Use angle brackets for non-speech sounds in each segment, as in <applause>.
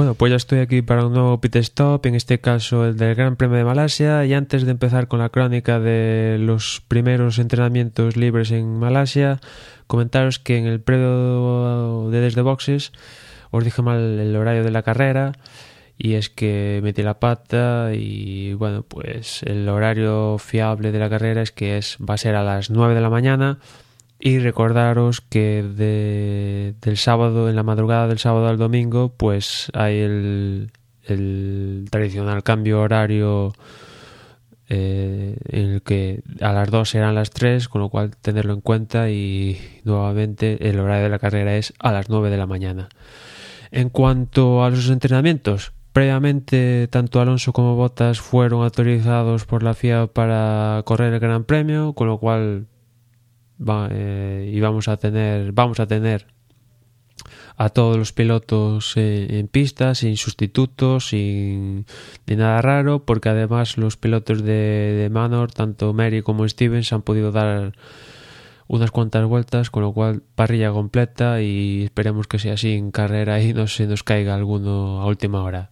Bueno, pues ya estoy aquí para un nuevo pit stop, en este caso el del Gran Premio de Malasia. Y antes de empezar con la crónica de los primeros entrenamientos libres en Malasia, comentaros que en el previo de Desde Boxes os dije mal el horario de la carrera y es que metí la pata y bueno, pues el horario fiable de la carrera es que es va a ser a las 9 de la mañana y recordaros que de, del sábado, en la madrugada del sábado al domingo, pues hay el, tradicional cambio horario eh, en el que a las 2 serán las 3, con lo cual tenerlo en cuenta y nuevamente el horario de la carrera es a las 9 de la mañana. En cuanto a los entrenamientos, previamente tanto Alonso como Bottas fueron autorizados por la FIA para correr el Gran Premio, con lo cual va, eh, y vamos a tener vamos a tener a todos los pilotos eh, en pista sin sustitutos sin nada raro porque además los pilotos de, de Manor tanto Mary como Stevens han podido dar unas cuantas vueltas con lo cual parrilla completa y esperemos que sea así en carrera y no se nos caiga alguno a última hora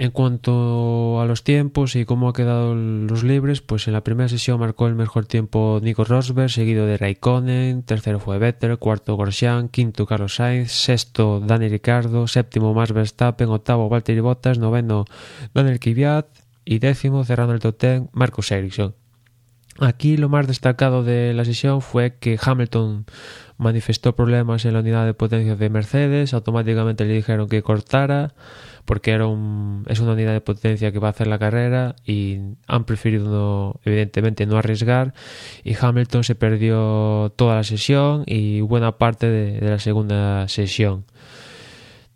en cuanto a los tiempos y cómo ha quedado los libres, pues en la primera sesión marcó el mejor tiempo Nico Rosberg, seguido de Raikkonen, tercero fue Vettel, cuarto Grosjean, quinto Carlos Sainz, sexto Dani Ricardo, séptimo Max Verstappen, octavo Valtteri Bottas, noveno Daniel Kvyat y décimo cerrando el top Marcus Ericsson. Aquí lo más destacado de la sesión fue que Hamilton manifestó problemas en la unidad de potencia de Mercedes, automáticamente le dijeron que cortara porque era un, es una unidad de potencia que va a hacer la carrera y han preferido no, evidentemente no arriesgar y Hamilton se perdió toda la sesión y buena parte de, de la segunda sesión.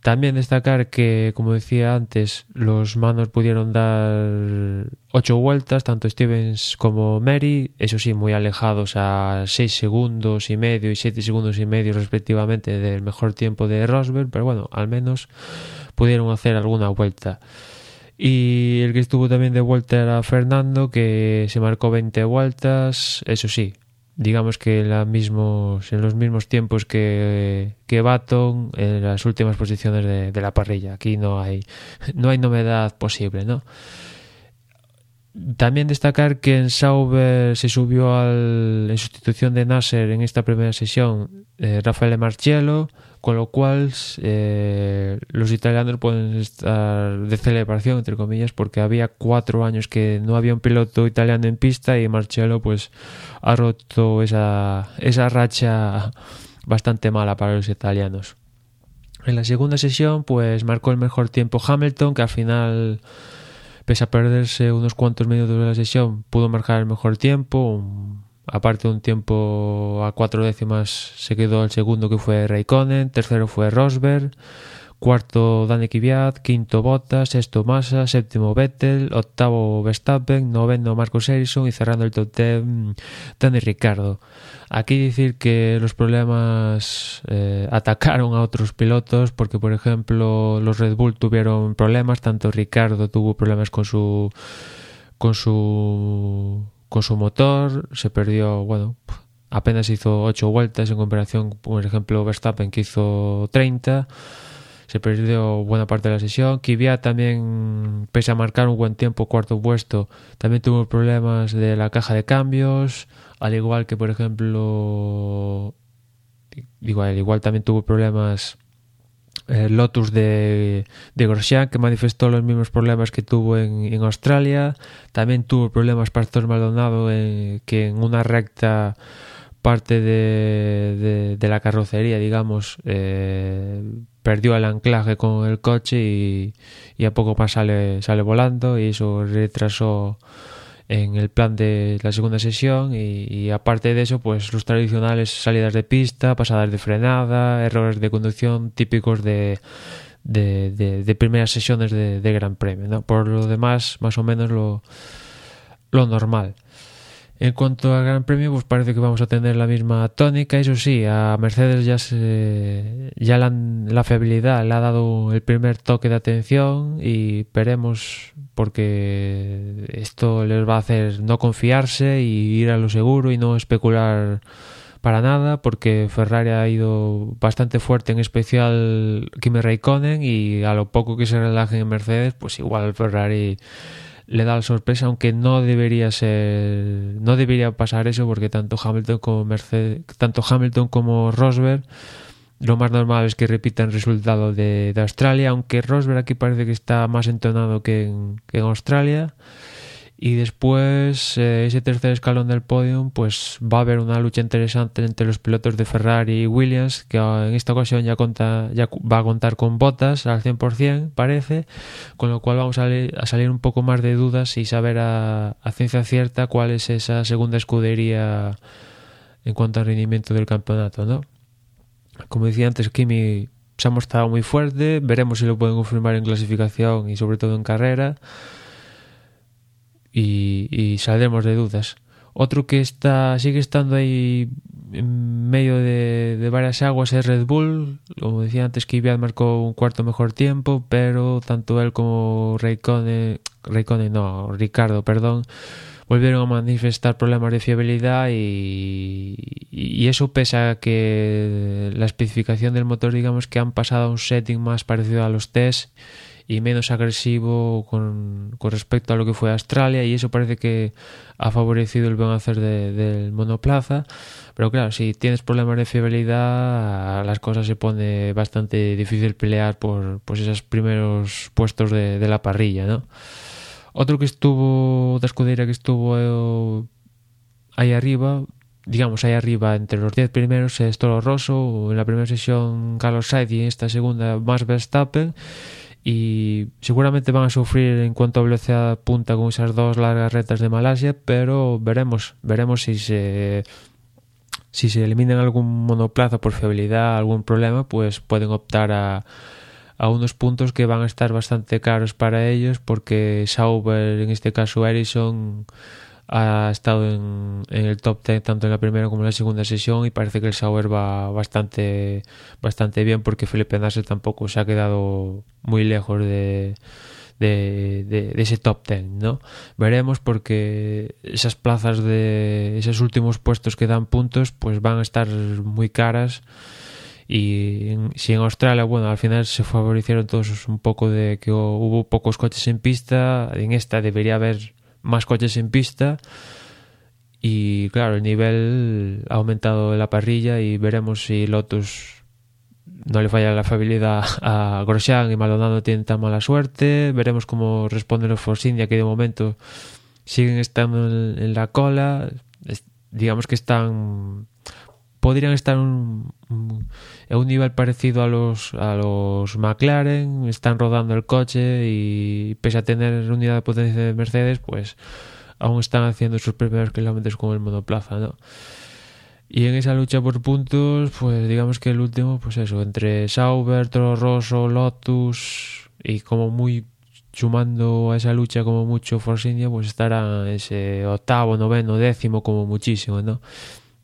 También destacar que, como decía antes, los manos pudieron dar ocho vueltas, tanto Stevens como Mary, eso sí, muy alejados a seis segundos y medio y siete segundos y medio respectivamente del mejor tiempo de Rosberg, pero bueno, al menos pudieron hacer alguna vuelta. Y el que estuvo también de vuelta era Fernando, que se marcó 20 vueltas, eso sí, digamos que la mismos, en los mismos tiempos que, que Baton en las últimas posiciones de, de, la parrilla. Aquí no hay, no hay novedad posible, ¿no? También destacar que en Sauber se subió al, en sustitución de Nasser en esta primera sesión eh, Rafael Marcello, con lo cual eh, los italianos pueden estar de celebración entre comillas porque había cuatro años que no había un piloto italiano en pista y Marcello pues ha roto esa, esa racha bastante mala para los italianos. En la segunda sesión pues marcó el mejor tiempo Hamilton que al final pese a perderse unos cuantos minutos de la sesión pudo marcar el mejor tiempo un aparte de un tiempo a cuatro décimas se quedó el segundo que fue Raikkonen, tercero fue Rosberg, cuarto Dani Kvyat, quinto Bottas, sexto Massa, séptimo Vettel, octavo Verstappen, noveno Marcos Ericsson y cerrando el top ten Dani Ricardo. Aquí decir que los problemas eh, atacaron a otros pilotos porque por ejemplo los Red Bull tuvieron problemas, tanto Ricardo tuvo problemas con su con su con su motor, se perdió, bueno, apenas hizo 8 vueltas en comparación, por ejemplo, Verstappen que hizo 30, se perdió buena parte de la sesión. Kvyat también, pese a marcar un buen tiempo, cuarto puesto, también tuvo problemas de la caja de cambios, al igual que, por ejemplo, digo, al igual también tuvo problemas el Lotus de, de que manifestó los mismos problemas que tuvo en, en Australia. También tuvo problemas Pastor Maldonado, en, que en una recta parte de, de, de la carrocería, digamos, eh, perdió el anclaje con el coche y, y a poco más sale, sale volando y eso retrasó en el plan de la segunda sesión y, aparte de eso pues los tradicionales salidas de pista, pasadas de frenada, errores de conducción típicos de, de, de, de primeras sesiones de, de, Gran Premio. ¿no? Por lo demás, más o menos lo, lo normal. En cuanto al Gran Premio, pues parece que vamos a tener la misma tónica. Eso sí, a Mercedes ya se, ya la, la fiabilidad le ha dado el primer toque de atención y veremos porque esto les va a hacer no confiarse y ir a lo seguro y no especular para nada porque Ferrari ha ido bastante fuerte en especial Kimi Raikkonen y a lo poco que se relajen en Mercedes pues igual Ferrari le da la sorpresa aunque no debería ser no debería pasar eso porque tanto Hamilton como Mercedes tanto Hamilton como Rosberg lo más normal es que repitan el resultado de, Australia, aunque Rosberg aquí parece que está más entonado que en, que en Australia. Y después, eh, ese tercer escalón del podium, pues va a haber una lucha interesante entre los pilotos de Ferrari y Williams, que ah, en esta ocasión ya, conta, ya va a contar con botas al 100%, parece, con lo cual vamos a, a salir un poco más de dudas y saber a, a, ciencia cierta cuál es esa segunda escudería en cuanto al rendimiento del campeonato, ¿no? Como decía antes, Kimi se ha mostrado muy fuerte, veremos si lo pueden confirmar en clasificación y sobre todo en carrera y, saldremos de dudas. Otro que está sigue estando ahí en medio de, varias aguas es Red Bull. Como decía antes, Kvyat marcó un cuarto mejor tiempo, pero tanto él como Raikkonen, Raikkonen no, Ricardo, perdón, volvieron a manifestar problemas de fiabilidad y, y, eso pese a que la especificación del motor digamos que han pasado a un setting más parecido a los test y menos agresivo con, con, respecto a lo que fue Australia y eso parece que ha favorecido el buen hacer de, del monoplaza. Pero claro, si tienes problemas de fiabilidad las cosas se pone bastante difícil pelear por pues esos primeros puestos de, la parrilla ¿no? otro que estuvo de escudería que estuvo eh, ahí arriba digamos ahí arriba entre los 10 primeros es Toro Rosso. En la primera sesión Carlos Sainz y en esta segunda más Verstappen y seguramente van a sufrir en cuanto a velocidad punta con esas dos largas retas de Malasia, pero veremos, veremos si se si se eliminan algún monoplaza por fiabilidad, algún problema, pues pueden optar a, a unos puntos que van a estar bastante caros para ellos porque Sauber, en este caso Ericsson, ha estado en, en, el top 10 tanto en la primera como en la segunda sesión y parece que el Sauber va bastante bastante bien porque Felipe Nasser tampoco se ha quedado muy lejos de, de, ese top 10 ¿no? veremos porque esas plazas de esos últimos puestos que dan puntos pues van a estar muy caras y si en Australia, bueno, al final se favorecieron todos un poco de que hubo pocos coches en pista, en esta debería haber más coches en pista y claro, el nivel ha aumentado en la parrilla y veremos si Lotus no le falla la fiabilidad <laughs> a Grosjean y Maldonado tienen tan mala suerte. Veremos cómo responden los Force India que de momento siguen estando en, la cola. digamos que están podrían estar un, un nivel parecido a los a los McLaren, están rodando el coche y pese a tener unidad de potencia de Mercedes, pues aún están haciendo sus primeros kilómetros con el monoplaza, ¿no? Y en esa lucha por puntos, pues digamos que el último, pues eso, entre Sauber, Toro Rosso, Lotus y como muy sumando a esa lucha como mucho Force India, pues estará ese octavo, noveno, décimo como muchísimo, ¿no?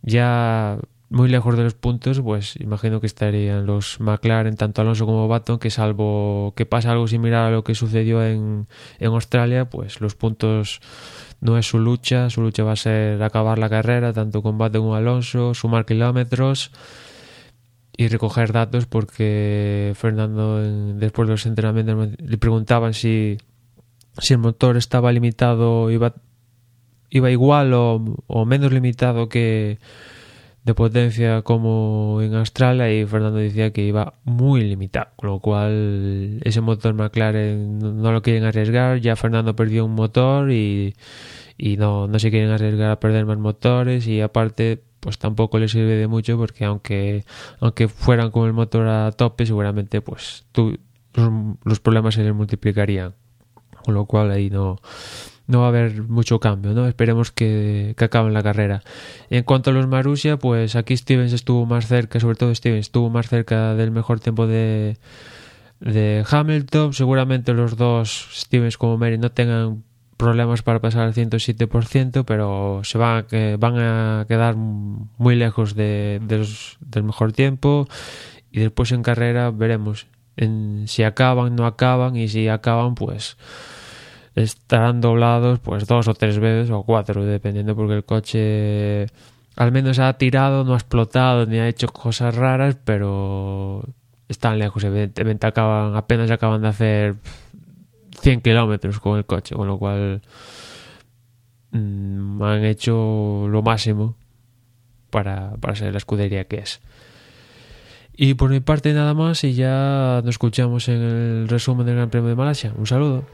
Ya muy lejos de los puntos, pues imagino que estarían los McLaren, tanto Alonso como Baton, que salvo que pasa algo similar a lo que sucedió en, en Australia, pues los puntos no es su lucha, su lucha va a ser acabar la carrera, tanto con Baton como Alonso, sumar kilómetros y recoger datos, porque Fernando, después de los entrenamientos, le preguntaban si, si el motor estaba limitado, iba, iba igual o, o menos limitado que de potencia como en Australia y Fernando decía que iba muy limitado, con lo cual ese motor McLaren no lo quieren arriesgar, ya Fernando perdió un motor y, y no, no se quieren arriesgar a perder más motores y aparte pues tampoco le sirve de mucho porque aunque aunque fueran con el motor a tope seguramente pues tú, los problemas se les multiplicarían. Con lo cual ahí no no va a haber mucho cambio, ¿no? Esperemos que, que acaben la carrera. En cuanto a los Marussia, pues aquí Stevens estuvo más cerca, sobre todo Stevens estuvo más cerca del mejor tiempo de, de Hamilton. Seguramente los dos, Stevens como Mary, no tengan problemas para pasar al 107%, pero se van a, van a quedar muy lejos de, del mejor tiempo. Y después en carrera veremos en, si acaban, no acaban, y si acaban, pues estarán doblados pues dos o tres veces o cuatro, dependiendo porque el coche al menos ha tirado, no ha explotado ni ha hecho cosas raras, pero están lejos, evidentemente acaban, apenas acaban de hacer 100 kilómetros con el coche, con lo cual mmm, han hecho lo máximo para, para ser la escudería que es. Y por mi parte nada más y ya nos escuchamos en el resumen del Gran Premio de Malasia. Un saludo.